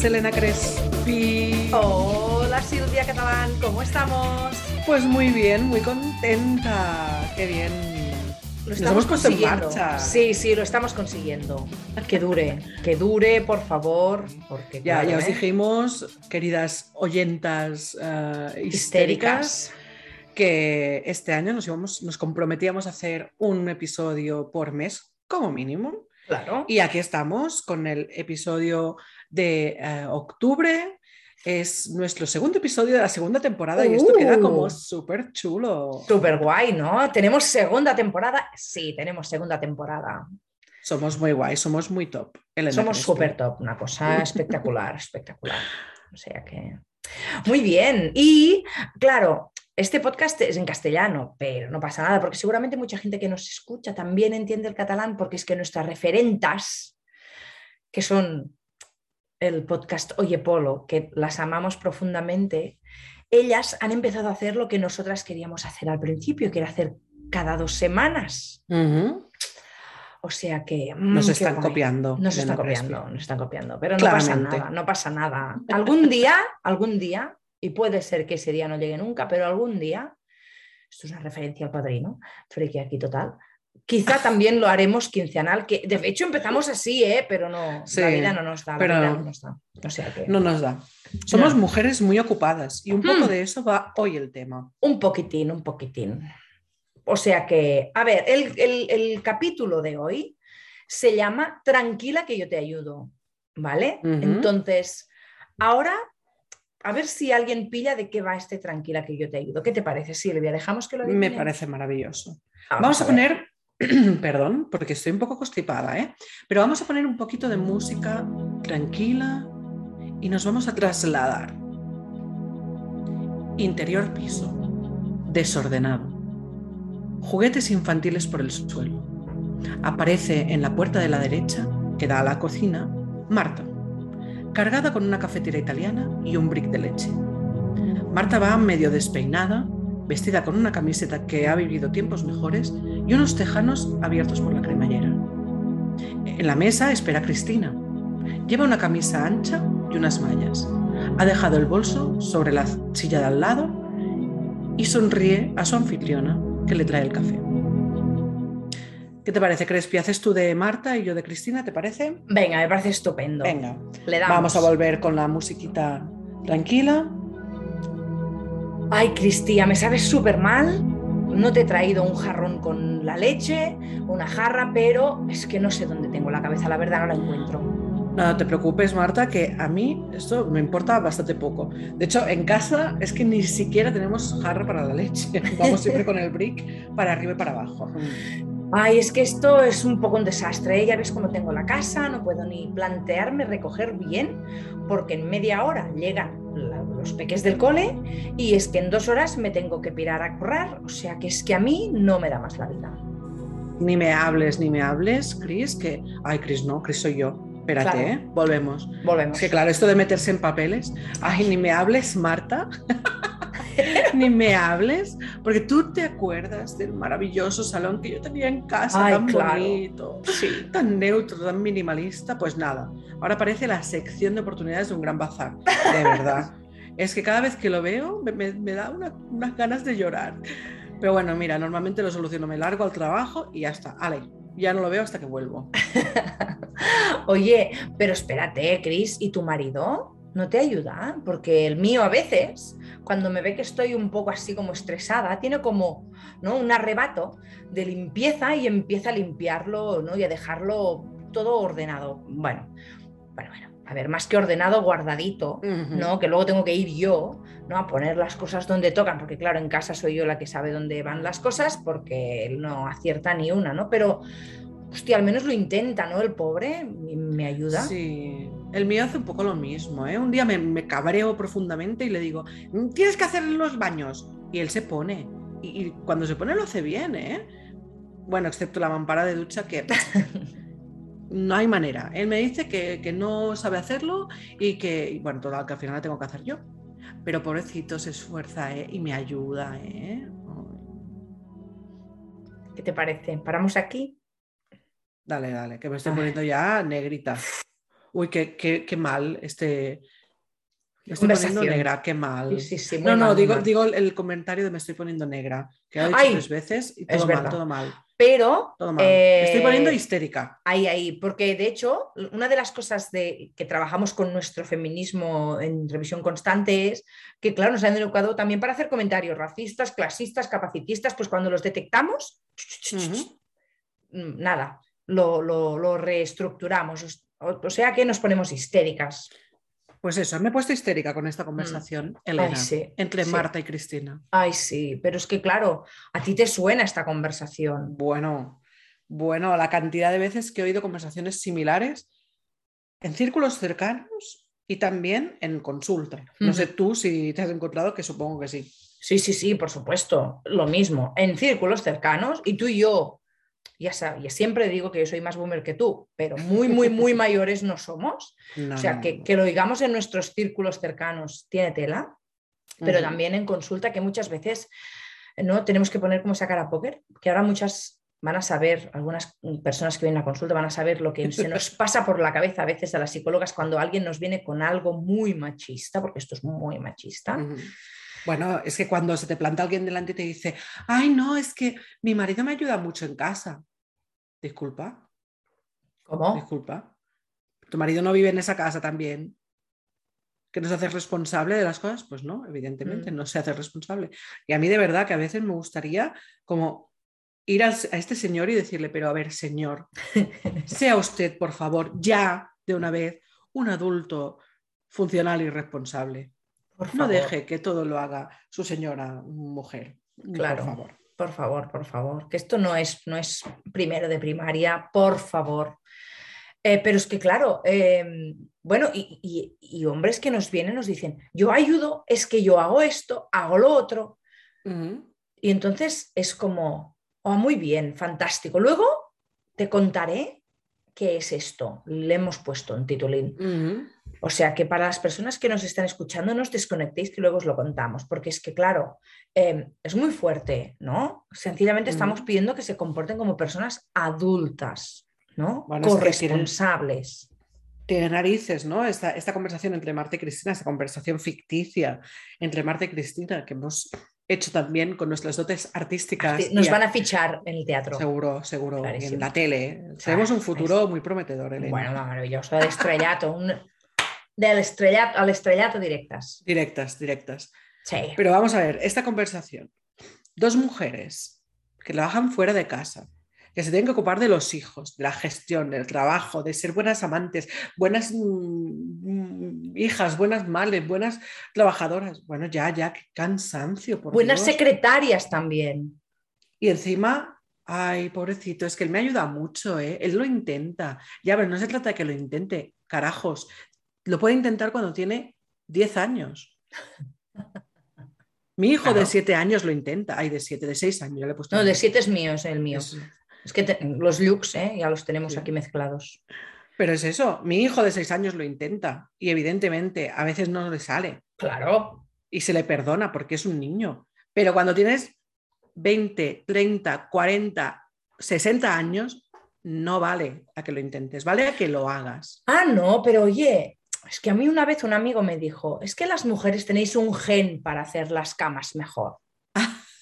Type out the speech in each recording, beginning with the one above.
Selena Crespi. Hola Silvia Catalán, ¿cómo estamos? Pues muy bien, muy contenta. Qué bien. Lo Nos estamos hemos puesto en consiguiendo. marcha. Sí, sí, lo estamos consiguiendo. Que dure, que dure, por favor, porque Ya, claro, ya os ¿eh? dijimos, queridas oyentas eh, histéricas, histéricas. que este año nos, íbamos, nos comprometíamos a hacer un episodio por mes, como mínimo. Claro. Y aquí estamos con el episodio de eh, octubre. Es nuestro segundo episodio de la segunda temporada y esto queda como Uh. súper chulo. Súper guay, ¿no? ¿Tenemos segunda temporada? Sí, tenemos segunda temporada. Somos muy guay, somos muy top. Elena Somos súper top, una cosa espectacular, espectacular. O sea que. Muy bien. Y claro, este podcast es en castellano, pero no pasa nada, porque seguramente mucha gente que nos escucha también entiende el catalán, porque es que nuestras referentas, que son el podcast Oye Polo, que las amamos profundamente, ellas han empezado a hacer lo que nosotras queríamos hacer al principio, que era hacer cada dos semanas. O sea que. mm, Nos están guay. copiando. Nos están copiando, nos están copiando, pero no pasa nada, no pasa nada. Algún día, algún día, y puede ser que ese día no llegue nunca, pero algún día, esto es una referencia al padrino, friki aquí total, quizá también lo haremos quincenal, que de hecho empezamos así, ¿eh? pero no, Sí, la vida no nos da, la pero vida no nos da. O sea que No nos da. Somos No. mujeres muy ocupadas y un poco Mm. de eso va hoy el tema. un poquitín, un poquitín. O sea que, a ver, el, el- el capítulo de hoy se llama Tranquila que yo te ayudo, ¿vale? Entonces, ahora, a ver si alguien pilla de qué va este Tranquila que yo te ayudo. ¿Qué te parece, Silvia? ¿Dejamos que lo Me adivine? parece maravilloso. Vamos a poner, perdón, porque estoy un poco constipada, ¿eh? Pero vamos a poner un poquito de música tranquila y nos vamos a trasladar. Interior piso, desordenado. Juguetes infantiles por el suelo. Aparece en la puerta de la derecha, que da a la cocina, Marta, cargada con una cafetera italiana y un brick de leche. Marta va medio despeinada, vestida con una camiseta que ha vivido tiempos mejores y unos tejanos abiertos por la cremallera. En la mesa espera Cristina. Lleva una camisa ancha y unas mallas. Ha dejado el bolso sobre la silla de al lado y sonríe a su anfitriona que le trae el café. ¿Qué te parece, Crespi? ¿Haces tú de Marta y yo de Cristina? ¿Te parece? Venga, me parece estupendo. Venga, Le damos. vamos a volver con la musiquita tranquila. Ay, Cristina, me sabes súper mal. No te he traído un jarrón con la leche, una jarra, pero es que no sé dónde tengo la cabeza, la verdad no la encuentro. No te preocupes, Marta, que a mí esto me importa bastante poco. De hecho, en casa es que ni siquiera tenemos jarra para la leche. Vamos siempre con el brick para arriba y para abajo. Ay, es que esto es un poco un desastre. ¿eh? Ya ves cómo tengo la casa, no puedo ni plantearme recoger bien, porque en media hora llegan los peques del cole y es que en dos horas me tengo que pirar a currar. O sea que es que a mí no me da más la vida. Ni me hables, ni me hables, Chris, que... Ay, Chris, no, Chris soy yo. Espérate, Claro. ¿eh? Volvemos. Volvemos. Es que claro, esto de meterse en papeles. Ay, ni me hables, Marta. ni me hables, porque tú te acuerdas del maravilloso salón que yo tenía en casa, Ay, tan claro. bonito. Sí. tan neutro, tan minimalista, pues nada. Ahora parece la sección de oportunidades de un gran bazar, de verdad. es que cada vez que lo veo me, me- me da una- unas ganas de llorar. Pero bueno, mira, normalmente lo soluciono, me largo al trabajo y ya está. Ale, ya no lo veo hasta que vuelvo. Oye, pero espérate, Cris, ¿y tu marido no te ayuda? Porque el mío a veces, cuando me ve que estoy un poco así como estresada, tiene como ¿no? un arrebato de limpieza y empieza a limpiarlo ¿no? y a dejarlo todo ordenado. Bueno, bueno, bueno, a ver, más que ordenado, guardadito. ¿no? Que luego tengo que ir yo, ¿no? A poner las cosas donde tocan, porque claro, en casa soy yo la que sabe dónde van las cosas, porque él no acierta ni una, ¿no? Pero, hostia, al menos lo intenta, ¿no? El pobre me ayuda. Sí, el mío hace un poco lo mismo. ¿eh? Un día me, me cabreo profundamente y le digo, "Mm, tienes que hacer los baños. Y él se pone. Y, y cuando se pone lo hace bien, ¿eh? Bueno, excepto la mampara de ducha que no hay manera. Él me dice que, que no sabe hacerlo y que, y bueno, total, que al final la tengo que hacer yo. Pero pobrecito se esfuerza ¿eh? y me ayuda. ¿eh? ¿Qué te parece? ¿Paramos aquí? Dale, dale, que me estoy poniendo ya negrita. Uy, qué, qué, qué mal este... Me estoy poniendo negra, qué mal. Sí, sí, sí, muy no, no, mal, digo, mal. digo el comentario de me estoy poniendo negra, que he dicho Ay, tres veces y es todo mal, verdad. todo mal, Pero todo mal. Me estoy eh, poniendo histérica. Ahí, ahí, porque de hecho, una de las cosas de, que trabajamos con nuestro feminismo en revisión constante es que, claro, nos han educado también para hacer comentarios racistas, clasistas, capacitistas, pues cuando los detectamos, nada, lo, lo- lo reestructuramos. O, o sea que nos ponemos histéricas. Pues eso, me he puesto histérica con esta conversación, Elena, Mm. Ay, sí, entre sí. Marta y Cristina. Ay, sí, pero es que, claro, a ti te suena esta conversación. Bueno, bueno, la cantidad de veces que he oído conversaciones similares en círculos cercanos y también en consulta. No sé tú si te has encontrado, que supongo que sí. Sí, sí, sí, por supuesto, lo mismo, en círculos cercanos y tú y yo, ya sabes, siempre digo que yo soy más boomer que tú, pero muy, muy, muy mayores no somos. No, O sea, no, que, no. que lo digamos en nuestros círculos cercanos tiene tela, pero también en consulta que muchas veces no tenemos que poner como esa cara a póker, que ahora muchas van a saber, algunas personas que vienen a consulta van a saber lo que se nos pasa por la cabeza a veces a las psicólogas cuando alguien nos viene con algo muy machista, porque esto es muy machista. Bueno, es que cuando se te planta alguien delante y te dice, ay, no, es que mi marido me ayuda mucho en casa. Disculpa, ¿Cómo? disculpa. ¿Tu marido no vive en esa casa también? ¿Que no se hace responsable de las cosas? Pues no, evidentemente, Mm. no se hace responsable. Y a mí de verdad que a veces me gustaría como ir al- a este señor y decirle, pero a ver, señor, sea usted, por favor, ya de una vez un adulto funcional y responsable. Por No favor. deje que todo lo haga su señora mujer. Claro. Por favor. Por favor, por favor, que esto no es, no es primero de primaria, por favor. Eh, pero es que, claro, eh, bueno, y, y- y hombres que nos vienen nos dicen, yo ayudo, es que yo hago esto, hago lo otro. Y entonces es como, oh, muy bien, fantástico. Luego te contaré qué es esto. Le hemos puesto un titulín. O sea que para las personas que nos están escuchando, no os desconectéis que luego os lo contamos, porque es que, claro, eh, es muy fuerte, ¿no? Sencillamente estamos pidiendo que se comporten como personas adultas, ¿no? Bueno, es que tienen- Corresponsables. Tiene narices, ¿no? Esta, esta conversación entre Marta y Cristina, esta conversación ficticia entre Marta y Cristina que hemos hecho también con nuestras dotes artísticas. Nos van a fichar en el teatro. Seguro, seguro. Clarísimo. en la tele. Tenemos un futuro muy prometedor, Elena. Bueno, maravilloso, del estrellato, un- del estrellato al estrellato directas. Directas, directas. Sí. Pero vamos a ver, esta conversación. Dos mujeres que trabajan fuera de casa, que se tienen que ocupar de los hijos, de la gestión, del trabajo, de ser buenas amantes, buenas mm, mm, hijas, buenas madres, buenas trabajadoras. Bueno, ya, ya, qué cansancio. Por Buenas Dios. secretarias también. Y encima, ay, pobrecito, es que él me ayuda mucho, ¿eh? Él lo intenta. Ya, pero no se trata de que lo intente, carajos. Lo puede intentar cuando tiene 10 años. Mi hijo de Claro. 7 años lo intenta. Ay, de 7, de 6 años. ya le he puesto No, de nombre. siete es mío, es el mío. Es- Es que te- los looks, ¿eh? ya los tenemos Sí. aquí mezclados. Pero es eso, mi hijo de 6 años lo intenta y evidentemente a veces no le sale Claro. y se le perdona porque es un niño. Pero cuando tienes 20, 30, 40, 60 años, no vale a que lo intentes, vale a que lo hagas. Ah, no, pero oye, es que a mí una vez un amigo me dijo, es que las mujeres tenéis un gen para hacer las camas mejor.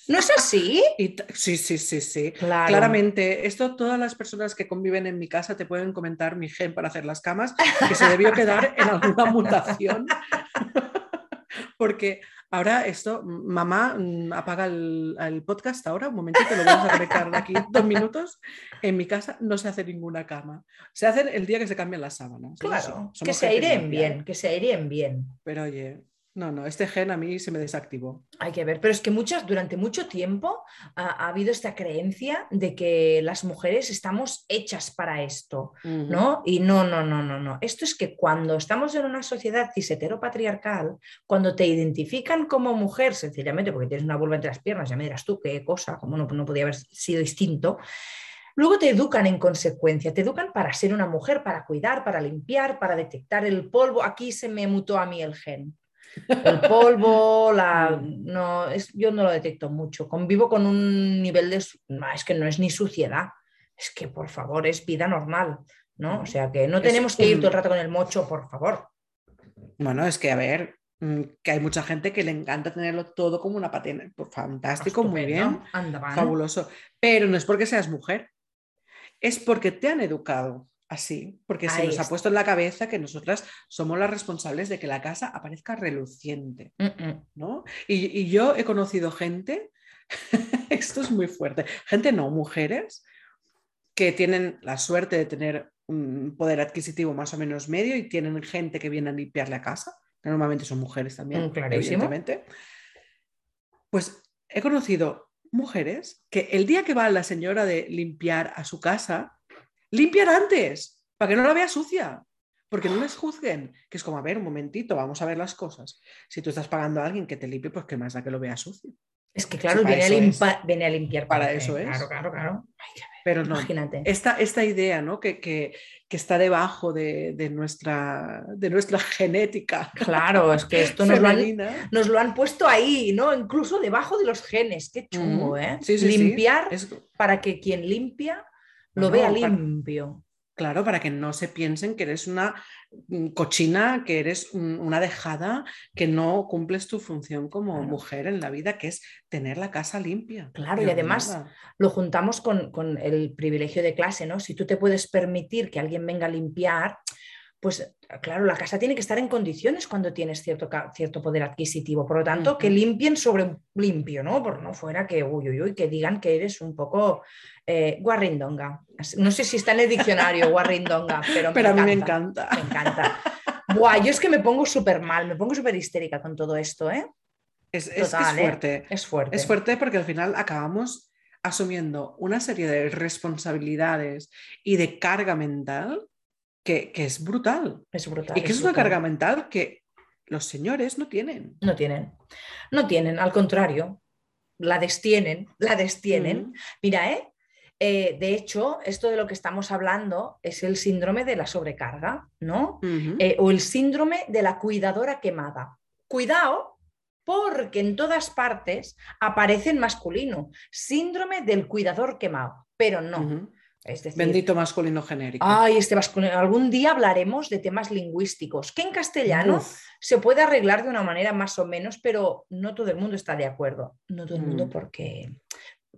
¿No es así? Sí, sí, sí, sí. Claro. Claramente, esto todas las personas que conviven en mi casa te pueden comentar mi gen para hacer las camas, que se debió quedar en alguna mutación. Porque ahora esto, mamá, mm, apaga el, el podcast ahora, un momentito, lo vamos a conectar de aquí dos minutos. En mi casa no se hace ninguna cama. Se hacen el día que se cambian las sábanas. Eso, Claro, que se airen bien, que se airen bien. Pero oye, no, no, este gen a mí se me desactivó. Hay que ver, pero es que muchas, durante mucho tiempo ha, ha habido esta creencia de que las mujeres estamos hechas para esto. ¿no? Y no, no, no, no, no. Esto es que cuando estamos en una sociedad cis-heteropatriarcal, cuando te identifican como mujer, sencillamente porque tienes una vulva entre las piernas, ya me dirás tú qué cosa, como no, no podía haber sido distinto, Luego te educan en consecuencia, te educan para ser una mujer, para cuidar, para limpiar, para detectar el polvo. Aquí se me mutó a mí el gen. El polvo, la... no, es, yo no lo detecto mucho. Convivo con un nivel de... No, es que no es ni suciedad. Es que, por favor, es vida normal. ¿no? O sea que no Es tenemos que ir un- todo el rato con el mocho, por favor. Bueno, es que a ver, mm, que hay mucha gente que le encanta tenerlo todo como una patina. Pues fantástico, muy bien, Estupendo. Anda, van. fabuloso. Pero no es porque seas mujer, es porque te han educado así, porque se nos ha puesto en la cabeza que nosotras somos las responsables de que la casa aparezca reluciente, Mm, mm. ¿no? Y, y yo he conocido gente, esto es muy fuerte, gente no, mujeres, que tienen la suerte de tener un poder adquisitivo más o menos medio y tienen gente que viene a limpiar la casa, que normalmente son mujeres también, Mm, evidentemente. Pues he conocido mujeres que el día que va la señora de limpiar a su casa, limpian antes, para que no la vea sucia. Porque no les juzguen, que es como, a ver, un momentito, vamos a ver las cosas. Si tú estás pagando a alguien que te limpie, pues qué más da que lo vea sucio. Es que claro, Sí, viene, a eso es. limpa- viene a limpiar. Para eso es. Claro, claro, claro. Ay, Pero no, Imagínate. esta, esta idea ¿no? que, que- que está debajo de, de nuestra, de nuestra genética Claro, es que esto nos lo, han, nos lo han puesto ahí, ¿no? Incluso debajo de los genes. Qué chungo. ¿eh? Sí, sí, sí. Limpiar para que quien limpia lo Bueno, vea limpio. claro, para que no se piensen que eres una mm, cochina, que eres un- una dejada, que no cumples tu función como Claro. mujer en la vida, que es tener la casa limpia. Claro, y además-. Lo juntamos con, con el privilegio de clase, ¿no? Si tú te puedes permitir que alguien venga a limpiar, pues claro, la casa tiene que estar en condiciones cuando tienes cierto, cierto poder adquisitivo. Por lo tanto, que limpien sobre un limpio, ¿no? Por no fuera que, uy, uy, uy, que digan que eres un poco eh, guarrindonga. No sé si está en el diccionario guarrindonga, pero, Pero a mí me encanta. Me encanta. Buah, yo es que me pongo súper mal, me pongo súper histérica con todo esto, ¿eh? Es, es que es Total, ¿eh? fuerte. Es fuerte. Es fuerte porque al final acabamos asumiendo una serie de responsabilidades y de carga mental que, que es brutal. Es brutal. Y que es una carga mental que los señores no tienen. No tienen. No tienen, al contrario, la destienen, la destienen. Mm. Mira, ¿eh? Eh, de hecho, esto de lo que estamos hablando es el síndrome de la sobrecarga, ¿no? Eh, o el síndrome de la cuidadora quemada. Cuidado, porque en todas partes aparece en masculino. Síndrome del cuidador quemado, pero no. Es decir, Bendito masculino genérico. Ay, este masculino. Algún día hablaremos de temas lingüísticos, que en castellano Uf. se puede arreglar de una manera más o menos, pero no todo el mundo está de acuerdo. No todo el mundo Mm. porque,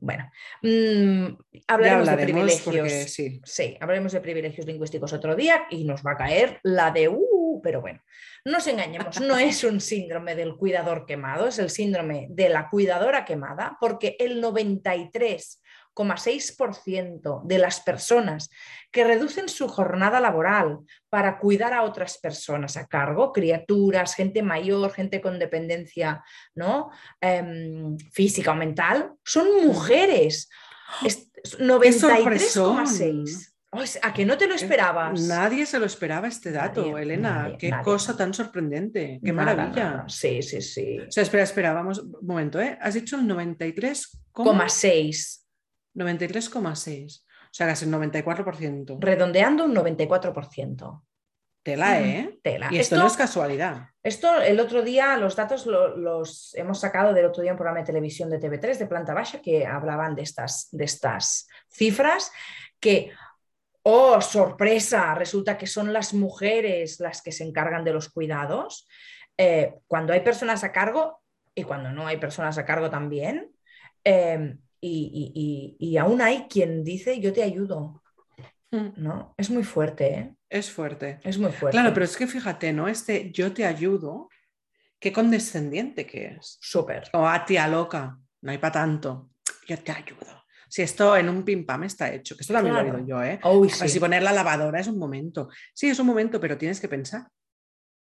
bueno, mm, Ya hablaremos de privilegios. porque sí. Sí, hablaremos de privilegios lingüísticos otro día y nos va a caer la de uh, pero bueno, no nos engañemos, no es un síndrome del cuidador quemado, es el síndrome de la cuidadora quemada, porque el 93,6% de las personas que reducen su jornada laboral para cuidar a otras personas a cargo, criaturas, gente mayor, gente con dependencia ¿no? Em, física o mental, son mujeres. Es- es 93,6. Ay, ¿A que no te lo esperabas? Nadie se lo esperaba este dato, Nadie, Elena. nadie, Qué nadie, cosa tan sorprendente. Qué Nada, maravilla. Sí, sí, sí. O sea, espera, espera, vamos, un momento, ¿eh? Has dicho el 93, Coma 6. 93,6. O sea, casi el 94%. Redondeando un 94%. Tela, ¿eh? Tela. Y esto, no es casualidad. Esto el otro día, los datos lo- los hemos sacado del otro día un programa de televisión de TV3 de planta baja que hablaban de estas, de estas cifras que, oh, sorpresa, resulta que son las mujeres las que se encargan de los cuidados. Eh, cuando hay personas a cargo y cuando no hay personas a cargo también. eh, y, y- y- aún hay quien dice yo te ayudo, ¿no? Es muy fuerte, ¿eh? Es fuerte. Es muy fuerte. Claro, pero es que fíjate, ¿no? Este yo te ayudo, qué condescendiente que es. Súper. O a tía loca, no hay para tanto. Yo te ayudo. Si esto en un pim pam está hecho, que esto también lo he oído yo, ¿eh? Sí. Así poner la lavadora es un momento. Sí, es un momento, pero tienes que pensar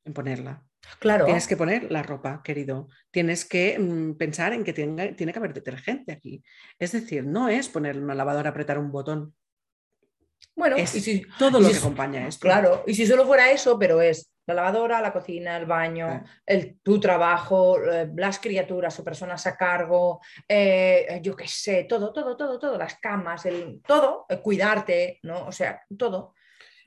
en ponerla. Claro. Tienes que poner la ropa, querido. Tienes que mm, pensar en que tenga- tiene que haber detergente aquí. Es decir, no es poner una lavadora, apretar un botón. Bueno, Es y si, todo lo si que es- acompaña esto. claro, y si solo fuera eso, pero es la lavadora, la cocina, el baño, Ah. el, tu trabajo, eh, las criaturas o personas a cargo, eh, yo qué sé, todo, todo, todo, todo, las camas, el, todo, cuidarte, ¿no? O sea, todo.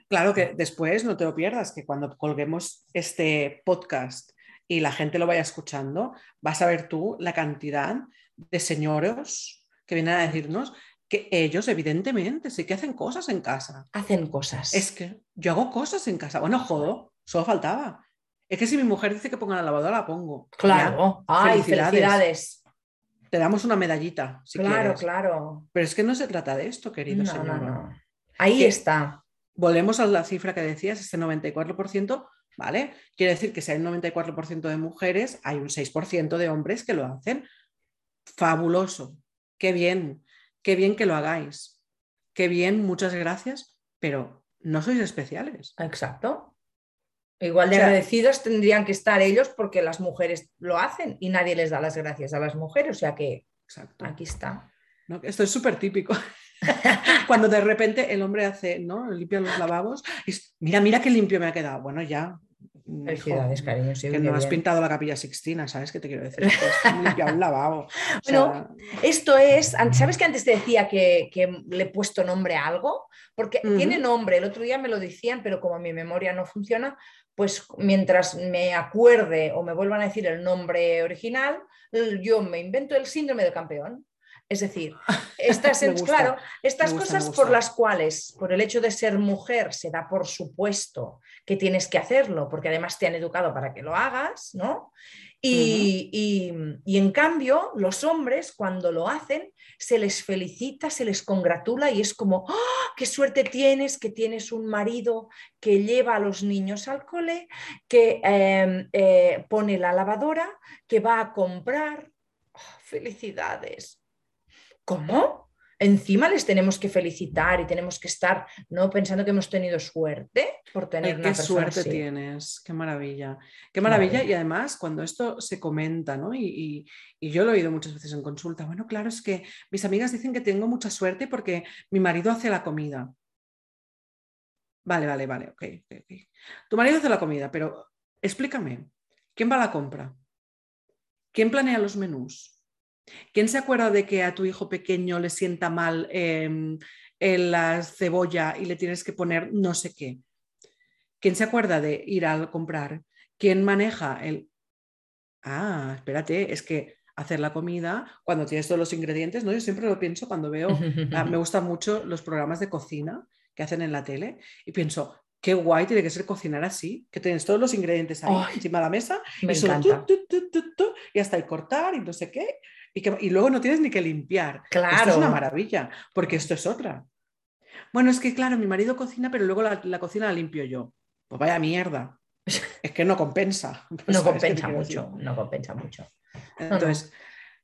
Claro que después no te lo pierdas, que cuando colguemos este podcast y la gente lo vaya escuchando, vas a ver tú la cantidad de señoros que vienen a decirnos que ellos evidentemente sí que hacen cosas en casa. Hacen cosas. Es que yo hago cosas en casa. Bueno, jodo, solo faltaba. Es que si mi mujer dice que ponga la lavadora, la pongo. Claro. Ya, Ay, felicidades. Te damos una medallita. Si claro, quieres. claro. Pero es que no se trata de esto, querido No, señor. no, no. Ahí Que- está. Volvemos a la cifra que decías, este 94%, ¿vale? Quiere decir que si hay un 94% de mujeres, hay un 6% de hombres que lo hacen. Fabuloso. Qué bien. Qué bien que lo hagáis. Qué bien, muchas gracias, pero no sois especiales. Exacto. Igual de O sea- agradecidos tendrían que estar ellos porque las mujeres lo hacen y nadie les da las gracias a las mujeres. O sea que Exacto. aquí está. ¿no? Esto es súper típico. Cuando de repente el hombre hace, ¿no? Limpia los lavabos. y es, mira, mira qué limpio me ha quedado. Bueno, ya. hijo, Felicidades, cariño. sí, Que no has bien. pintado la capilla sixtina, ¿sabes qué te quiero decir? Has limpiado un lavabo. O Bueno, sea, Esto es, ¿sabes que antes te decía que, que le he puesto nombre a algo? Porque Ujú. tiene nombre, el otro día me lo decían, pero como mi memoria no funciona, pues mientras me acuerde o me vuelvan a decir el nombre original, yo me invento el síndrome del campeón. Es decir, estas, gusta, claro, estas gusta, cosas por las cuales, por el hecho de ser mujer, se da por supuesto que tienes que hacerlo, porque además te han educado para que lo hagas, ¿no? Y, y- y en cambio, los hombres, cuando lo hacen, se les felicita, se les congratula y es como, ¡Ah! qué suerte tienes, que tienes un marido que lleva a los niños al cole, que eh, eh, pone la lavadora, que va a comprar. ¡Ah! felicidades. ¿Cómo? Encima les tenemos que felicitar y tenemos que estar no pensando que hemos tenido suerte por tener Ay, una qué persona suerte así. tienes, qué maravilla. Qué maravilla. maravilla. Y además, cuando esto se comenta, ¿no? Y, y- y yo lo he oído muchas veces en consulta, bueno, claro, es que mis amigas dicen que tengo mucha suerte porque mi marido hace la comida. Vale, vale, vale, ok, ok, ok. Tu marido hace la comida, pero explícame, ¿quién va a la compra? ¿Quién planea los menús? ¿Quién se acuerda de que a tu hijo pequeño le sienta mal em, en la cebolla y le tienes que poner no sé qué? ¿Quién se acuerda de ir a comprar? ¿Quién maneja el... Ah, espérate, es que hacer la comida cuando tienes todos los ingredientes, ¿no? Yo siempre lo pienso cuando veo, ah, me gustan mucho los programas de cocina que hacen en la tele y pienso, qué guay tiene que ser cocinar así, que tienes todos los ingredientes ahí Ay, encima de la mesa Me y solo y hasta el cortar y no sé qué. Y, que- y luego no tienes ni que limpiar. Esto es Claro. una maravilla, porque esto es otra. Bueno, es que claro, mi marido cocina, pero luego la, la cocina la limpio yo. Pues vaya mierda. Es que no compensa. No ¿Sabes qué te compensa mucho, no compensa mucho. Entonces,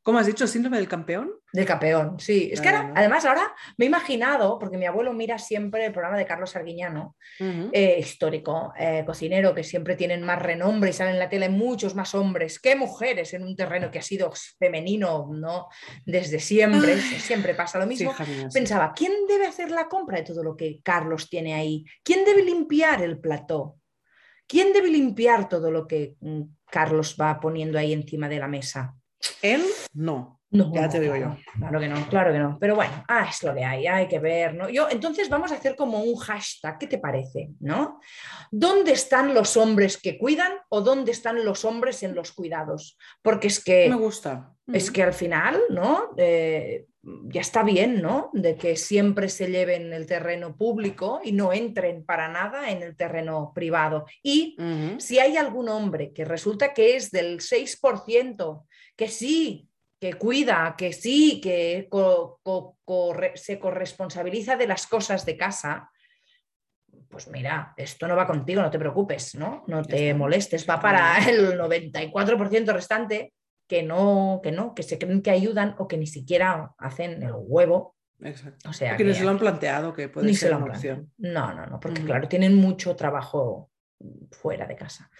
¿cómo has dicho? ¿Síndrome del campeón? Del campeón, sí. Es que ahora, Bueno. además ahora me he imaginado, porque mi abuelo mira siempre el programa de Carlos Arguiñano, eh, histórico, eh, cocinero, que siempre tienen más renombre y salen en la tele muchos más hombres que mujeres en un terreno que ha sido femenino, ¿no? Desde siempre, siempre pasa lo mismo. hija mía, sí. Pensaba, ¿quién debe hacer la compra de todo lo que Carlos tiene ahí? ¿Quién debe limpiar el plató? ¿Quién debe limpiar todo lo que mm, Carlos va poniendo ahí encima de la mesa? Él no. No, Ya te digo claro, Claro que no, claro que no. Pero bueno, ah, es lo que hay, hay que ver, ¿no? Yo, entonces vamos a hacer como un hashtag, ¿qué te parece? ¿No? ¿Dónde están los hombres que cuidan o dónde están los hombres en los cuidados? Porque es que Me gusta. es que al final, ¿no? Eh, ya está bien, ¿no? De que siempre se lleven el terreno público y no entren para nada en el terreno privado. Y si hay algún hombre que resulta que es del 6%, que sí, que cuida, que sí, que co- co- corre- se corresponsabiliza de las cosas de casa, pues mira, esto no va contigo, no te preocupes, ¿no? No te molestes, va para el 94% restante que no, que no, que se creen que ayudan o que ni siquiera hacen el huevo. Exacto. O sea, Porque ni que se lo han planteado que puede ni se ser lo una opción. No, no, no, porque claro, tienen mucho trabajo fuera de casa.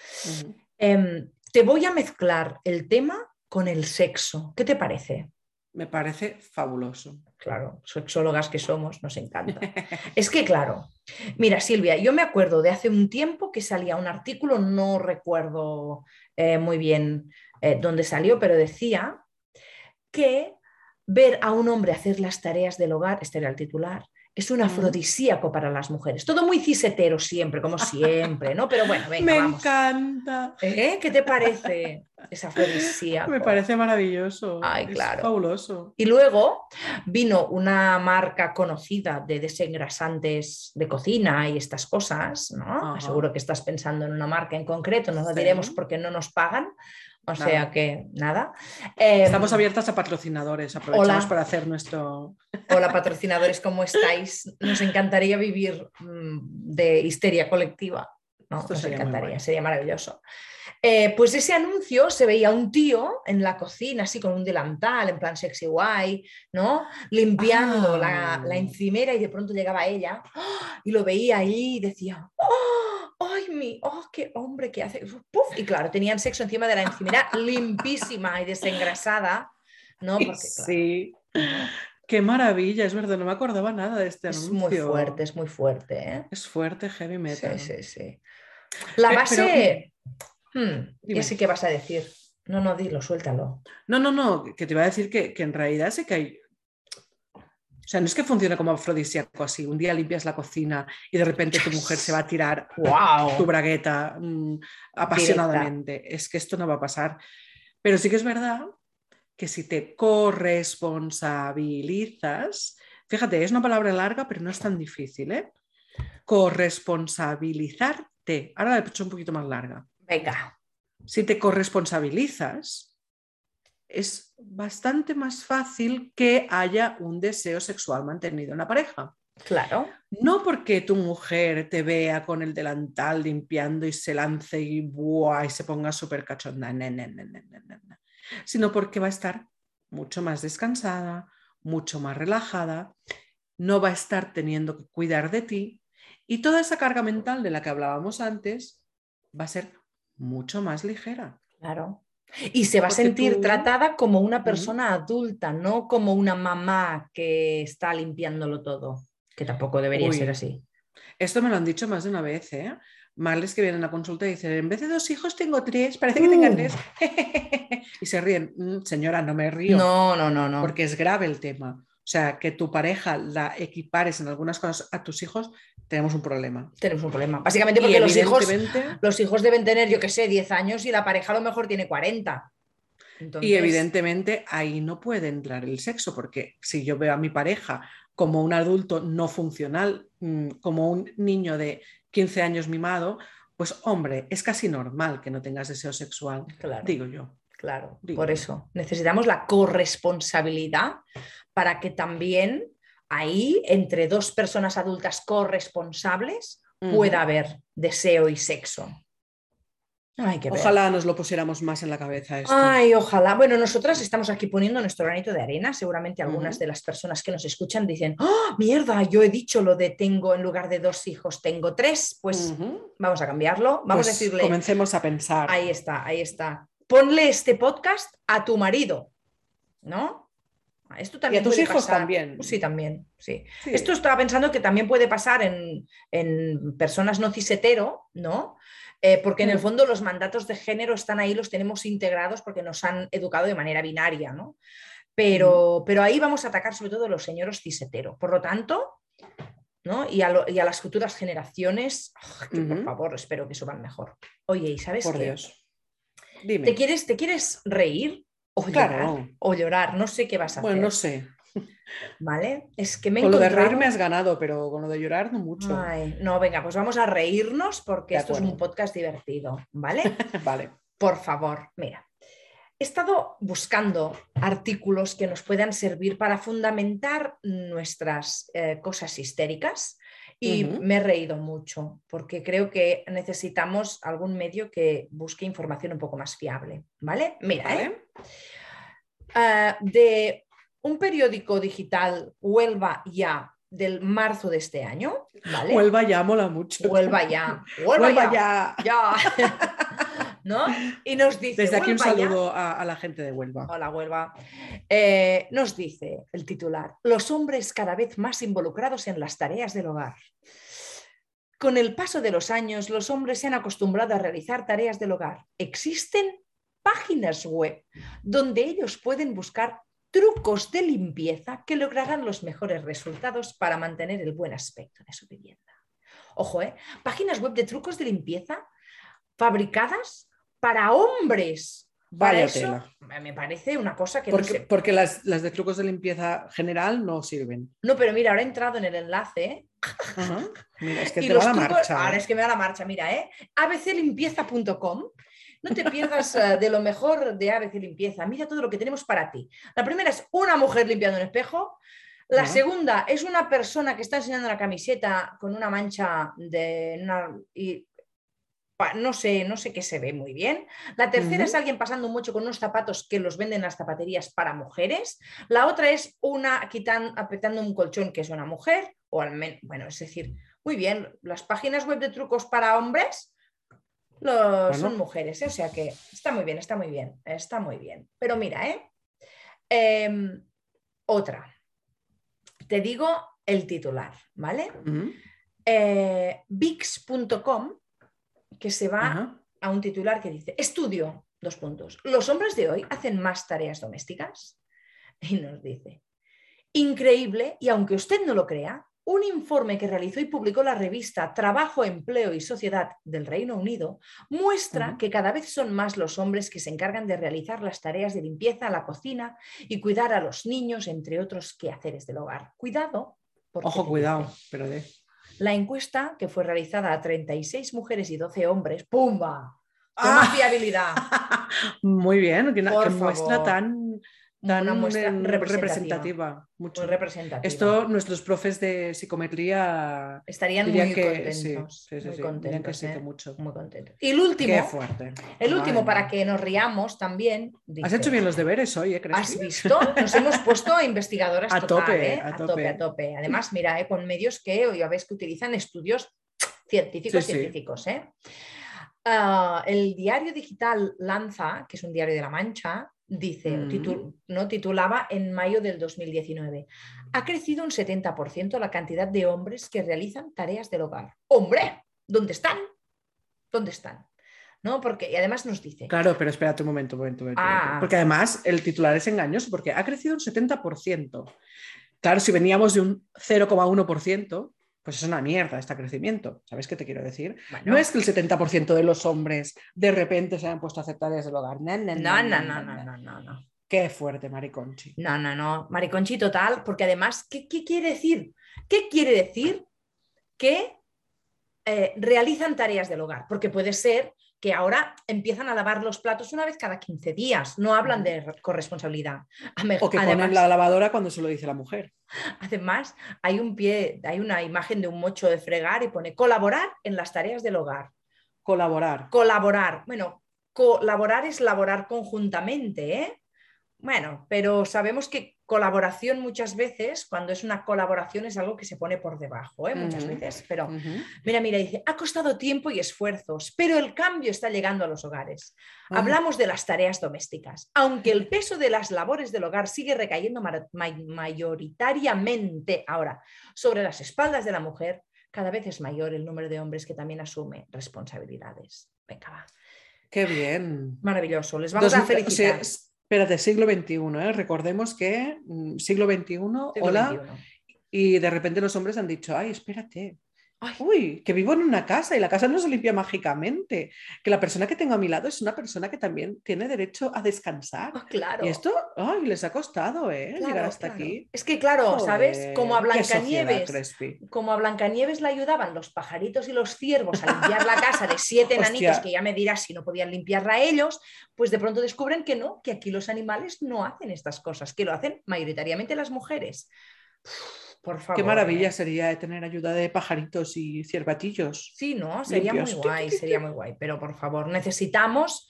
Em, te voy a mezclar el tema con el sexo. ¿Qué te parece? Me parece fabuloso. Claro, sexólogas que somos, nos encanta. Es que, claro, mira, Silvia, yo me acuerdo de hace un tiempo que salía un artículo, no recuerdo eh, muy bien eh, dónde salió, pero decía que ver a un hombre hacer las tareas del hogar, este era el titular, es un afrodisíaco para las mujeres. Todo muy cisetero siempre, como siempre, ¿no? Pero bueno, venga, Me vamos. encanta. ¿Eh? ¿Qué te parece? Es afrodisíaco. Me parece maravilloso. Ay, Es claro. fabuloso. Y luego vino una marca conocida de desengrasantes de cocina y estas cosas, ¿no? Ajá. Seguro que estás pensando en una marca en concreto, no lo Sí. diremos porque no nos pagan, o Nada. sea que nada. Eh, Estamos abiertas a patrocinadores. Aprovechamos Hola. para hacer nuestro. Hola patrocinadores, ¿cómo estáis? Nos encantaría vivir mm, de histeria colectiva. ¿no? Esto Nos encantaría, sería maravilloso. Eh, pues ese anuncio se veía un tío en la cocina, así con un delantal, en plan sexy guay, ¿no? Limpiando Ah. la, la encimera y de pronto llegaba ella ¡ah! y lo veía ahí y decía, ¡Oh! ¡Ay, mi! ¡Oh, qué hombre que hace! ¡Puf! Y claro, tenían sexo encima de la encimera limpísima y desengrasada, ¿no? Porque, claro, Sí. Qué maravilla, es verdad, no me acordaba nada de este es anuncio. muy fuerte, es muy fuerte, ¿eh? Es fuerte, heavy metal. Sí, sí, sí. La Pe- base. Hmm, Dime. ya sé qué vas a decir. No, no, dilo, suéltalo. No, no, no, que te iba a decir que, que en realidad sí que hay. O sea, no es que funcione como afrodisíaco así. Un día limpias la cocina y de repente tu mujer se va a tirar tu ¡Wow! bragueta mm, apasionadamente. Es que esto no va a pasar. Pero sí que es verdad que si te corresponsabilizas, fíjate, es una palabra larga, pero no es tan difícil, ¿eh? Corresponsabilizarte. Ahora la he hecho un poquito más larga. Venga. Si te corresponsabilizas, es bastante más fácil que haya un deseo sexual mantenido en la pareja. Claro. No porque tu mujer te vea con el delantal limpiando y se lance y, ¡buah! y se ponga súper cachonda, ne, ne, ne, sino porque va a estar mucho más descansada, mucho más relajada, no va a estar teniendo que cuidar de ti y toda esa carga mental de la que hablábamos antes va a ser mucho más ligera. Claro. Y se va a sentir tú- tratada como una persona adulta, no como una mamá que está limpiándolo todo, que tampoco debería Uy. ser así. Esto me lo han dicho más de una vez, ¿eh? Males que vienen a consulta y dicen, en vez de dos hijos tengo tres, parece que tengan Uh. tres. y se ríen, "Mm, señora, no me río. No, no, no, no. porque es grave el tema. O sea, que tu pareja la equipares en algunas cosas a tus hijos, tenemos un problema. Tenemos un problema. Básicamente porque los hijos, los hijos deben tener, yo qué sé, 10 años y la pareja a lo mejor tiene 40. Entonces, y evidentemente ahí no puede entrar el sexo, porque si yo veo a mi pareja como un adulto no funcional, mm, como un niño de 15 años mimado, pues hombre, es casi normal que no tengas deseo sexual, Claro. digo yo. Claro, Digo. por eso necesitamos la corresponsabilidad para que también ahí, entre dos personas adultas corresponsables, pueda haber deseo y sexo. Ay. Ojalá nos lo pusiéramos más en la cabeza esto. Ay, ojalá. Bueno, nosotras estamos aquí poniendo nuestro granito de arena. Seguramente algunas de las personas que nos escuchan dicen, ¡Oh, mierda! Yo he dicho lo de tengo en lugar de dos hijos, tengo tres. Pues vamos a cambiarlo. Vamos a Pues decirle, Comencemos a pensar. Ahí está, ahí está. Ponle este podcast a tu marido, ¿no? Esto también tus puede hijos pasar. también. Sí, también, sí. Sí. Esto estaba pensando que también puede pasar en, en personas no cisetero, ¿no? Eh, porque en el Mm. fondo los mandatos de género están ahí, los tenemos integrados porque nos han educado de manera binaria, ¿no? Pero, pero ahí vamos a atacar sobre todo a los señores cisetero. Por lo tanto, ¿no? Y a, lo- y a las futuras generaciones, ¡ah, que por favor, espero que suban mejor. Oye, ¿y sabes Por qué? Dios. Dime. ¿Te quieres, ¿Te quieres reír o Claro. llorar? O llorar, no sé qué vas a Bueno, hacer. no sé. ¿Vale? Es que me Con lo de reír me has ganado, pero con lo de llorar no mucho. Ay, no, venga, pues vamos a reírnos porque De esto es un podcast divertido, ¿vale? Vale. Por favor, mira. He estado buscando artículos que nos puedan servir para fundamentar nuestras eh, cosas histéricas y me he reído mucho porque creo que necesitamos algún medio que busque información un poco más fiable, ¿vale? Mira, ¿eh? Vale. Ah, de un periódico digital, Huelva Ya, del marzo de este año, ¿vale? Huelva ya mola mucho. Huelva Ya, Huelva, Huelva ya, ya. ya. ¿No? Y nos dice, Desde aquí un saludo a, a la gente de Huelva. Hola, Huelva. Eh, nos dice el titular, los hombres cada vez más involucrados en las tareas del hogar. Con el paso de los años, los hombres se han acostumbrado a realizar tareas del hogar. Existen páginas web donde ellos pueden buscar trucos de limpieza que lograrán los mejores resultados para mantener el buen aspecto de su vivienda. Ojo, ¿eh? Páginas web de trucos de limpieza fabricadas para hombres. Para Vaya eso, tela. me parece una cosa que no Porque, sé. porque las, las de trucos de limpieza general no sirven. No, pero mira, ahora he entrado en el enlace ¿eh? Ajá. Mira, es que y te los va la trucos- marcha. Ahora ¿eh? es que me da la marcha, mira, ¿eh? abclimpieza.com. No te pierdas eh, de lo mejor de ABC Limpieza. Mira todo lo que tenemos para ti. La primera es una mujer limpiando un espejo. La segunda es una persona que está enseñando la camiseta con una mancha de una- y no sé, no sé qué se ve muy bien. La tercera es alguien pasando mucho con unos zapatos que los venden en las zapaterías para mujeres. La otra es una quitan, apretando un colchón que es una mujer, o al menos, bueno, es decir, muy bien, las páginas web de trucos para hombres lo- son mujeres, ¿eh? o sea que está muy bien, está muy bien, está muy bien. Pero mira, ¿eh? Em, otra. Te digo el titular, ¿vale? Ujú. Eh, Vix.com, que se va a un titular que dice, estudio, dos puntos, ¿los hombres de hoy hacen más tareas domésticas? Y nos dice, increíble, y aunque usted no lo crea, un informe que realizó y publicó la revista Trabajo, Empleo y Sociedad del Reino Unido muestra que cada vez son más los hombres que se encargan de realizar las tareas de limpieza, la cocina y cuidar a los niños, entre otros quehaceres del hogar. Cuidado. Ojo, cuidado, pero de. La encuesta, que fue realizada a 36 mujeres y 12 hombres, ¡pumba! Ah. fiabilidad. Muy bien, que, Por que muestra tan, tan Una muestra em, representativa. representativa. Mucho. Muy representativa. Esto nuestros profes de psicometría Estarían muy que contentos. sí, sí, sí, muy sí, contentos, dirían que sí, ¿eh? que mucho. Muy contentos. Y el último, Qué fuerte. el último Madre para que nos riamos también. Has hecho bien los deberes hoy, ¿eh? Crespi? ¿Has visto? Nos hemos puesto investigadoras A total, tope, ¿eh? a a tope, a tope. Además, mira, ¿eh? con medios que ya ves que utilizan estudios científicos, científicos, ¿eh? Ah, el diario digital Lanza, que es un diario de La Mancha, dice, Mm. no titulaba en mayo del 2019, ha crecido un 70% la cantidad de hombres que realizan tareas del hogar. ¡Hombre! ¿Dónde están? ¿Dónde están? ¿No? Porque y además nos dice, Claro, pero espérate un momento, un momento, un momento, Ah. momento. Porque además el titular es engañoso porque ha crecido un 70%. Claro, si veníamos de un 0,1%, pues es una mierda este crecimiento. ¿Sabes qué te quiero decir? bueno, No es que el 70% de los hombres de repente se hayan puesto a hacer tareas del hogar. No, no, no, no, no, no, no, no, no. Qué fuerte, Mariconchi. No, no, no, mariconchi total, porque además, ¿qué, qué quiere decir? ¿Qué quiere decir que eh, realizan tareas del hogar? Porque puede ser que ahora empiezan a lavar los platos una vez cada 15 días, no hablan de re- corresponsabilidad. O que además, ponen la lavadora cuando se lo dice la mujer. además, hay un pie, hay una imagen de un mocho de fregar y pone colaborar en las tareas del hogar. Colaborar. Colaborar, bueno, colaborar es laborar conjuntamente, ¿eh? Bueno, pero sabemos que colaboración muchas veces, cuando es una colaboración, es algo que se pone por debajo, ¿eh? Muchas veces. Pero mira, mira, dice, ha costado tiempo y esfuerzos, pero el cambio está llegando a los hogares. Ah. Hablamos de las tareas domésticas. Aunque el peso de las labores del hogar sigue recayendo ma- mayoritariamente ahora sobre las espaldas de la mujer, cada vez es mayor el número de hombres que también asume responsabilidades. Venga, va. Qué bien. Maravilloso. Les vamos a Dos- o sea, felicitar. Espérate, siglo XXI, ¿eh? recordemos que mm, siglo XXI, Siglo hola, XXI. y de repente los hombres han dicho, ay, espérate, Ay. uy, que vivo en una casa y la casa no se limpia mágicamente, que la persona que tengo a mi lado es una persona que también tiene derecho a descansar. Ah, claro. Y esto, ay, les ha costado, ¿eh? Claro, Llegar hasta claro. aquí. Es que, claro, ¿sabes? Como a sociedad, Blancanieves, como a Blancanieves le ayudaban los pajaritos y los ciervos a limpiar la casa de siete enanitos que ya me dirás si no podían limpiarla ellos, pues de pronto descubren que no, que aquí los animales no hacen estas cosas, que lo hacen mayoritariamente las mujeres. Uf, Por favor. Qué maravilla ¿eh? sería tener ayuda de pajaritos y ciervatillos. Sí, ¿no? Sería Limpios. muy guay, sería muy guay. Pero por favor, necesitamos,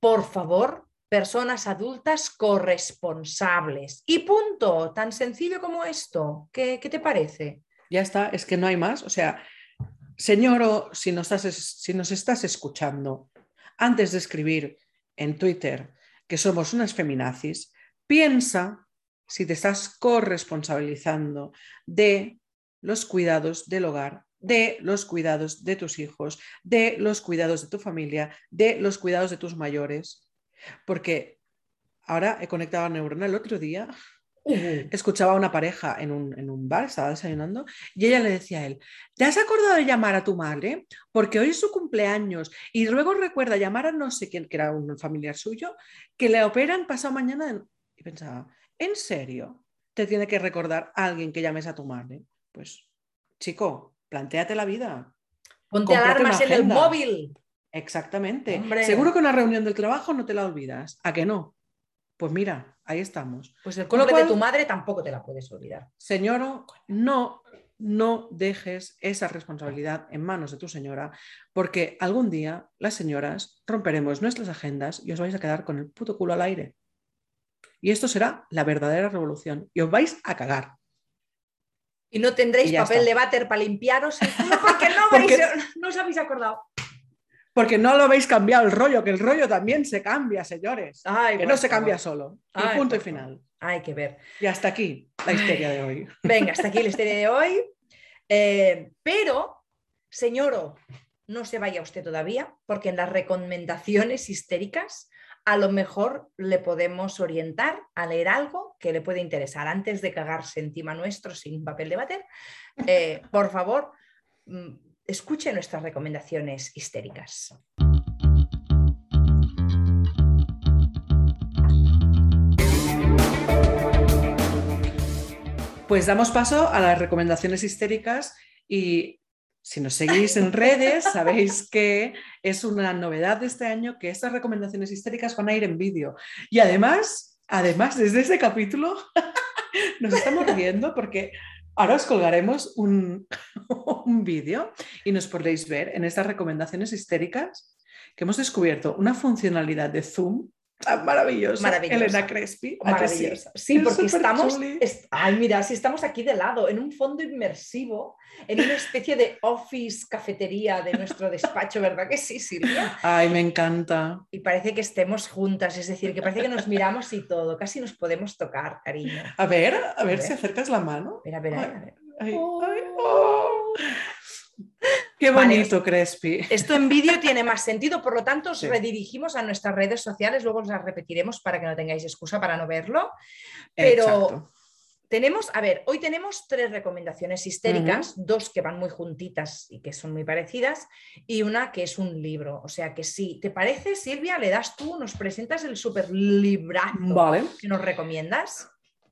por favor, personas adultas corresponsables. Y punto, tan sencillo como esto. ¿Qué, qué te parece? Ya está, es que no hay más. O sea, señor, o si nos, estás, si nos estás escuchando, antes de escribir en Twitter que somos unas feminazis, piensa si te estás corresponsabilizando de los cuidados del hogar, de los cuidados de tus hijos, de los cuidados de tu familia, de los cuidados de tus mayores. Porque ahora he conectado a neurona el otro día. Uh, Escuchaba a una pareja en un, en un bar, estaba desayunando, y ella le decía a él, ¿te has acordado de llamar a tu madre? Porque hoy es su cumpleaños y luego recuerda llamar a no sé quién, que era un familiar suyo, que le operan pasado mañana. Y pensaba, ¿en serio? ¿Te tiene que recordar a alguien que llames a tu madre? Pues, chico, plantéate la vida. ponte alarmas en el móvil. Exactamente. Hombre. Seguro que una reunión del trabajo no te la olvidas. ¿A que no? Pues mira, ahí estamos. Pues el Con lo cumple de tu madre tampoco te la puedes olvidar. Señor, no, no dejes esa responsabilidad en manos de tu señora, porque algún día las señoras romperemos nuestras agendas y os vais a quedar con el puto culo al aire. Y esto será la verdadera revolución. Y os vais a cagar. Y no tendréis Y papel está. de váter para limpiaros el culo porque no, Porque- vais- no os habéis acordado. Porque no lo habéis cambiado el rollo, que el rollo también se cambia, señores. Ay, Que no se cambia solo. Punto y final. Hay que ver. Y hasta aquí la histeria de hoy. Venga, hasta aquí la historia de hoy. Eh, pero, señoro, no se vaya usted todavía, porque en las recomendaciones histéricas a lo mejor le podemos orientar a leer algo que le puede interesar antes de cagarse encima nuestro sin papel de bater. eh, por favor, mm, escuche nuestras recomendaciones histéricas. Pues damos paso a las recomendaciones histéricas y si nos seguís en redes sabéis que es una novedad de este año que estas recomendaciones histéricas van a ir en vídeo. Y además, además desde ese capítulo nos estamos riendo porque ahora os colgaremos un, un vídeo y nos podréis ver en estas recomendaciones histéricas que hemos descubierto una funcionalidad de Zoom tan maravillosa. Maravillosa. Elena Crespi. ¿a sí? Maravillosa. Sí, porque estamos. es- ay, mira, si estamos aquí de lado, en un fondo inmersivo, en una especie de office cafetería de nuestro despacho, ¿verdad que sí, Silvia? Ay, me encanta. Y parece que estemos juntas, es decir, que parece que nos miramos y todo, casi nos podemos tocar, cariño. A ver, a ver ver. si acercas la mano. Mira, mira, a ver. Ay, Oh. ay, oh. Qué Vale. bonito, Crespi. Esto en vídeo tiene más sentido, por lo tanto, os Sí. redirigimos a nuestras redes sociales, luego os las repetiremos para que no tengáis excusa para no verlo. Pero Exacto. tenemos, a ver, hoy tenemos tres recomendaciones histéricas, dos que van muy juntitas y que son muy parecidas, y una que es un libro. O sea que si te parece, Silvia, le das tú, nos presentas el super librazo Vale, que nos recomiendas.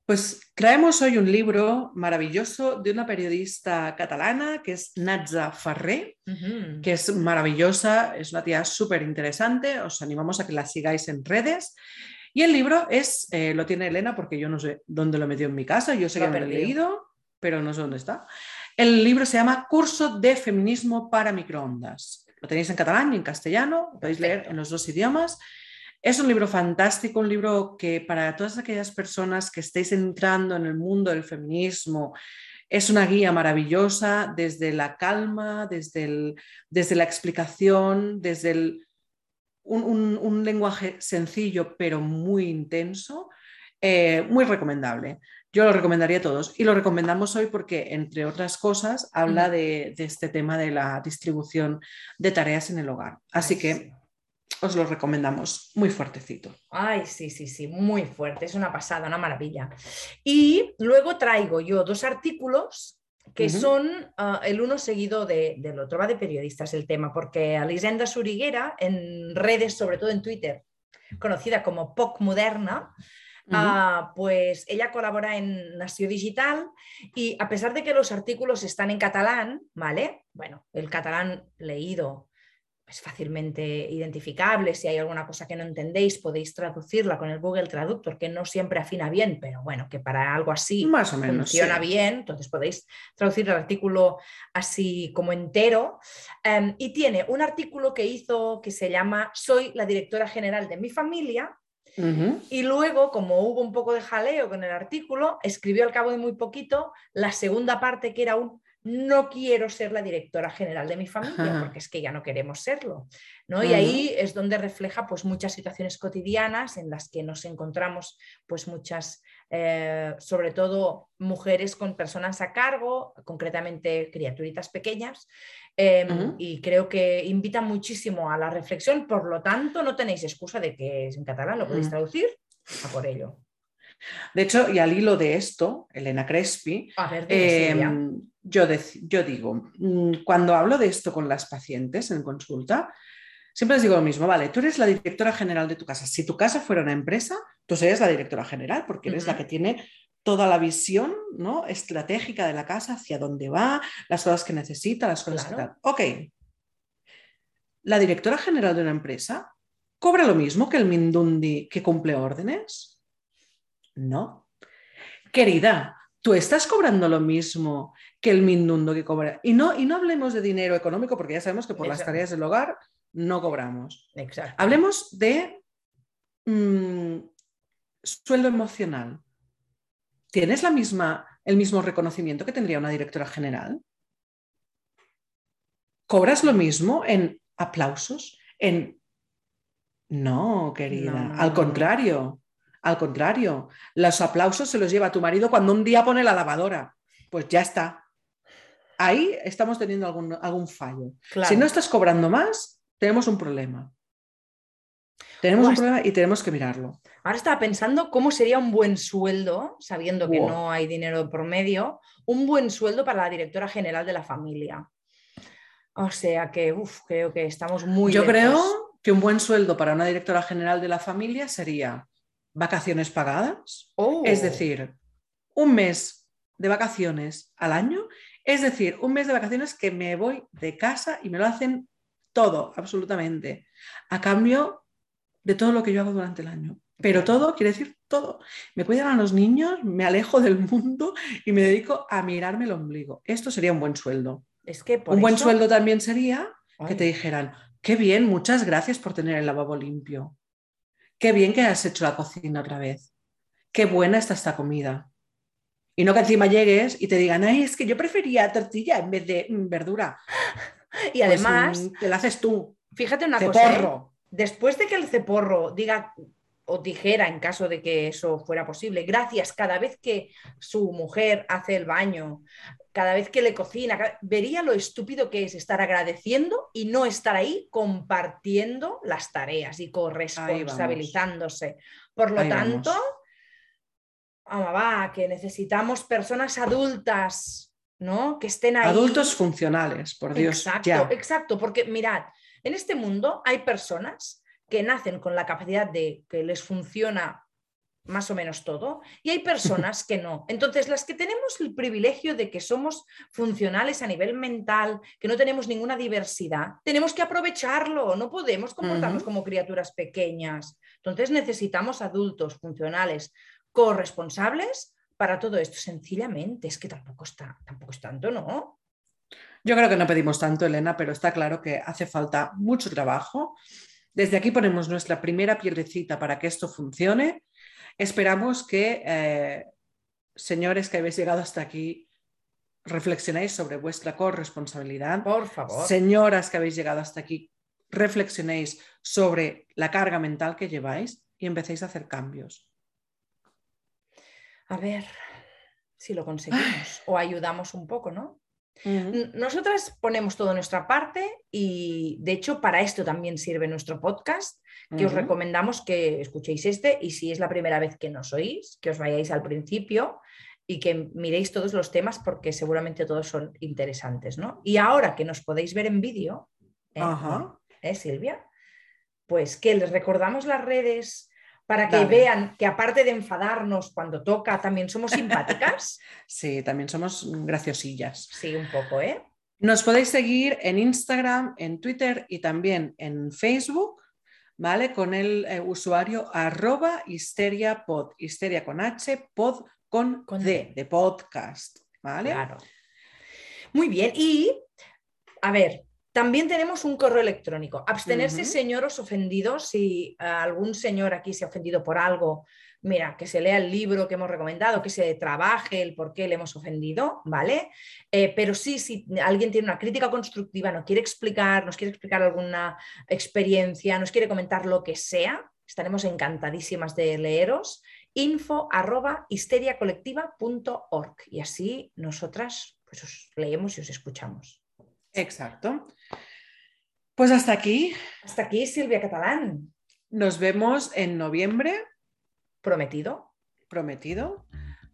Pues traemos hoy un libro maravilloso de una periodista catalana que es Natza Ujú. que es maravillosa, es una tía súper interesante, os animamos a que la sigáis en redes. Y el libro es, eh, lo tiene Elena porque yo no sé dónde lo metió en mi casa, yo sé Lo que lo he leído, pero no sé dónde está. El libro se llama Curso de Feminismo para Microondas. Lo tenéis en catalán y en castellano, lo podéis leer en los dos idiomas. Es un libro fantástico, un libro que para todas aquellas personas que estéis entrando en el mundo del feminismo, es una guía maravillosa desde la calma, desde, el- desde la explicación, desde el- un, un- un lenguaje sencillo pero muy intenso, eh, muy recomendable. Yo lo recomendaría a todos y lo recomendamos hoy porque, entre otras cosas, habla de, de este tema de la distribución de tareas en el hogar. Así que. Os lo recomendamos muy fuertecito. Ay, sí, sí, sí, muy fuerte, es una pasada, una maravilla. Y luego traigo yo dos artículos que son ah, el uno seguido de- del otro, va de periodistas el tema, porque Elisenda Suriguera, en redes, sobre todo en Twitter, conocida como POC Moderna. Ah, pues ella colabora en Nació Digital y a pesar de que los artículos están en catalán, ¿vale? Bueno, el catalán leído es fácilmente identificable. Si hay alguna cosa que no entendéis, podéis traducirla con el Google Traductor, que no siempre afina bien, pero bueno, que para algo así Más o menos. funciona sí. bien, entonces podéis traducir el artículo así como entero. Em, y tiene un artículo que hizo que se llama Soy la directora general de mi familia. Y luego, como hubo un poco de jaleo con el artículo, escribió al cabo de muy poquito la segunda parte que era un no quiero ser la directora general de mi familia, porque es que ya no queremos serlo. ¿no? Y ahí es donde refleja pues, muchas situaciones cotidianas en las que nos encontramos pues, muchas, eh, sobre todo mujeres con personas a cargo, concretamente criaturitas pequeñas, eh, Ujú. y creo que invita muchísimo a la reflexión, por lo tanto no tenéis excusa de que es en catalán, lo podéis Ujú. traducir a por ello. De hecho, y al hilo de esto, Elena Crespi, A ver. Em, yo, digo, mm, cuando hablo de esto con las pacientes en consulta, siempre les digo lo mismo, vale, tú eres la directora general de tu casa. Si tu casa fuera una empresa, tú serías la directora general porque eres la que tiene toda la visión ¿no? estratégica de la casa, hacia dónde va, las cosas que necesita, las cosas que tal. Ok, la directora general de una empresa cobra lo mismo que el Mindundi que cumple órdenes. No. Querida, tú estás cobrando lo mismo que el Mindundo que cobra. Y no, y no hablemos de dinero económico, porque ya sabemos que por las tareas del hogar no cobramos. Exacto. Hablemos de mm, sueldo emocional. ¿Tienes la misma, el mismo reconocimiento que tendría una directora general? ¿Cobras lo mismo en aplausos? En... No, querida. No, no, al contrario. Al contrario. Los aplausos se los lleva tu marido cuando un día pone la lavadora. Pues ya está. Ahí estamos teniendo algún, algún fallo. Claro. Si no estás cobrando más, tenemos un problema. Tenemos un problema y tenemos que mirarlo. Ahora estaba pensando cómo sería un buen sueldo, sabiendo que Wow. no hay dinero por medio, un buen sueldo para la directora general de la familia. O sea que, uf, creo que estamos muy Yo lejos. creo que un buen sueldo para una directora general de la familia sería vacaciones pagadas, Oh, es decir, un mes de vacaciones al año, es decir, un mes de vacaciones que me voy de casa y me lo hacen todo, absolutamente, a cambio de todo lo que yo hago durante el año. Pero todo quiere decir todo. Me cuidan a los niños, me alejo del mundo y me dedico a mirarme el ombligo. Esto sería un buen sueldo. es que por un buen eso- sueldo también sería que te dijeran, qué bien, muchas gracias por tener el lavabo limpio. Qué bien que has hecho la cocina otra vez. Qué buena está esta comida. Y no que encima llegues y te digan, ay, es que yo prefería tortilla en vez de mm, verdura. Y además, Pues, mm, te la haces tú. fíjate una cosa, ¿eh? Ceporro. después de que el ceporro diga o dijera, en caso de que eso fuera posible, gracias cada vez que su mujer hace el baño, cada vez que le cocina, cada- vería lo estúpido que es estar agradeciendo y no estar ahí compartiendo las tareas y corresponsabilizándose. Por lo Ahí tanto, vamos. vamos, va, que necesitamos personas adultas, ¿no? Que estén ahí. Adultos funcionales, por Dios. Exacto, ya. exacto, porque mirad, en este mundo hay personas que nacen con la capacidad de que les funciona más o menos todo y hay personas que no. Entonces, las que tenemos el privilegio de que somos funcionales a nivel mental, que no tenemos ninguna diversidad, tenemos que aprovecharlo, no podemos comportarnos como criaturas pequeñas. Entonces, necesitamos adultos funcionales corresponsables para todo esto, sencillamente. Es que tampoco está, tampoco es tanto, ¿no? Yo creo que no pedimos tanto, Elena, pero está claro que hace falta mucho trabajo. Desde aquí ponemos nuestra primera piedrecita para que esto funcione. Esperamos que, eh, señores que habéis llegado hasta aquí, reflexionéis sobre vuestra corresponsabilidad. Por favor. Señoras que habéis llegado hasta aquí, reflexionéis sobre la carga mental que lleváis y empecéis a hacer cambios. A ver si lo conseguimos o ayudamos un poco, ¿no? Nosotras ponemos todo nuestra parte y de hecho para esto también sirve nuestro podcast, que os recomendamos que escuchéis este y si es la primera vez que nos oís, que os vayáis al principio y que miréis todos los temas porque seguramente todos son interesantes, ¿no? Y ahora que nos podéis ver en vídeo, ¿eh? ¿Eh, Silvia? Pues que les recordamos las redes para que Dale. vean que aparte de enfadarnos cuando toca, también somos simpáticas. Sí, también somos graciosillas. Sí, un poco, ¿eh? Nos podéis seguir en Instagram, en Twitter y también en Facebook, ¿vale? Con el eh, usuario arroba histeriapod, histeria con H, pod con, Con D, D. de podcast, ¿vale? Claro. Muy bien. Y, a ver, también tenemos un correo electrónico. Abstenerse, señoros ofendidos, si eh, algún señor aquí se ha ofendido por algo, mira, que se lea el libro que hemos recomendado, que se trabaje el por qué le hemos ofendido, ¿vale? Eh, pero sí, si alguien tiene una crítica constructiva, nos quiere explicar, nos quiere explicar alguna experiencia, nos quiere comentar lo que sea, estaremos encantadísimas de leeros info arroba histeriacolectiva.org y así nosotras pues os leemos y os escuchamos. Exacto. Pues hasta aquí. Hasta aquí Silvia Catalán. Nos vemos en noviembre Prometido. Prometido.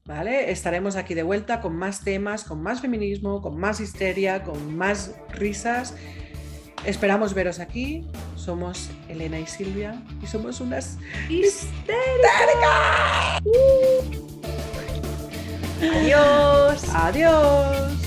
¿Vale? Estaremos aquí de vuelta con más temas, con más feminismo, con más histeria, con más risas. Esperamos veros aquí. Somos Elena y Silvia y somos unas histéricas. Adiós. Adiós.